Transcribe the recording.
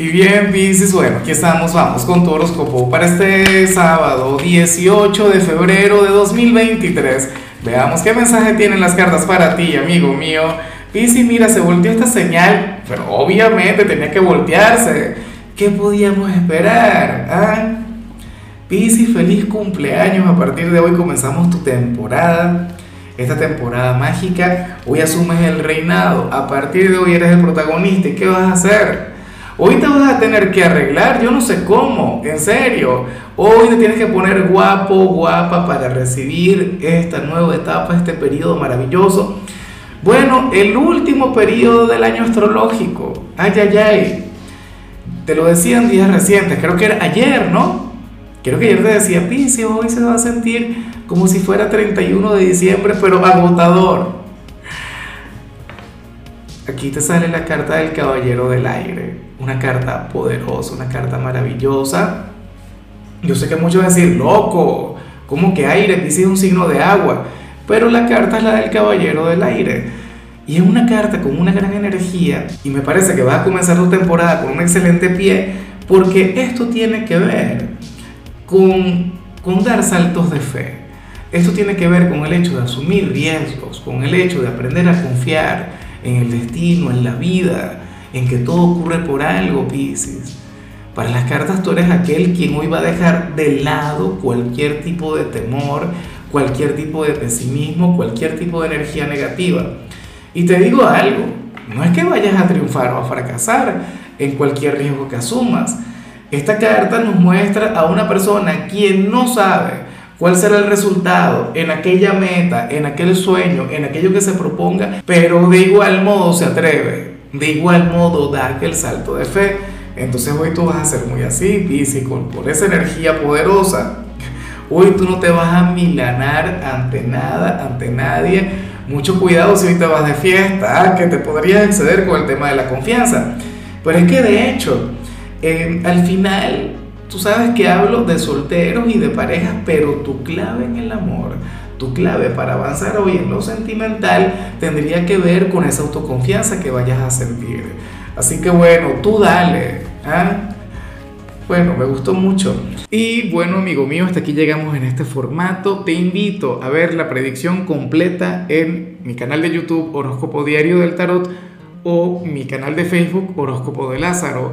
Y bien, Pisces, bueno, aquí estamos, vamos con tu horóscopo para este sábado 18 de febrero de 2023. Veamos qué mensaje tienen las cartas para ti, amigo mío. Pisces, mira, se volteó esta señal, pero obviamente tenía que voltearse. ¿Qué podíamos esperar? ¿Ah? Pisces, feliz cumpleaños. A partir de hoy comenzamos tu temporada. Esta temporada mágica, hoy asumes el reinado. A partir de hoy eres el protagonista. ¿Y qué vas a hacer? Hoy te vas a tener que arreglar, yo no sé cómo, en serio. Hoy te tienes que poner guapo, guapa para recibir esta nueva etapa, este periodo maravilloso. Bueno, el último periodo del año astrológico. Ay, ay, ay. Te lo decía en días recientes, creo que era ayer, ¿no? Creo que ayer te decía, Pisces, hoy se va a sentir como si fuera 31 de diciembre, pero agotador. Aquí te sale la carta del Caballero del Aire una carta poderosa, una carta maravillosa. Yo sé que muchos van a decir, loco, ¿cómo que aire? Dice un signo de agua. Pero la carta es la del caballero del aire. Y es una carta con una gran energía. Y me parece que vas a comenzar tu temporada con un excelente pie. Porque esto tiene que ver con, con dar saltos de fe. Esto tiene que ver con el hecho de asumir riesgos, con el hecho de aprender a confiar en el destino, en la vida, en que todo ocurre por algo, Pisces. Para las cartas tú eres aquel quien hoy va a dejar de lado cualquier tipo de temor, cualquier tipo de pesimismo, cualquier tipo de energía negativa. Y te digo algo, no es que vayas a triunfar o a fracasar en cualquier riesgo que asumas. Esta carta nos muestra a una persona quien no sabe cuál será el resultado en aquella meta, en aquel sueño, en aquello que se proponga, pero de igual modo se atreve de igual modo da aquel salto de fe. Entonces hoy tú vas a ser muy así, Piscis, por esa energía poderosa. Hoy tú no te vas a milanar ante nada, ante nadie. Mucho cuidado si hoy te vas de fiesta, que te podrías exceder con el tema de la confianza. Pero es que de hecho, eh, al final, tú sabes que hablo de solteros y de parejas, pero tu clave en el amor tu clave para avanzar hoy en lo sentimental tendría que ver con esa autoconfianza que vayas a sentir. Así que bueno, tú dale. ¿ah? Bueno, me gustó mucho. Y bueno, amigo mío, hasta aquí llegamos en este formato. Te invito a ver la predicción completa en mi canal de YouTube Horóscopo Diario del Tarot o mi canal de Facebook Horóscopo de Lázaro.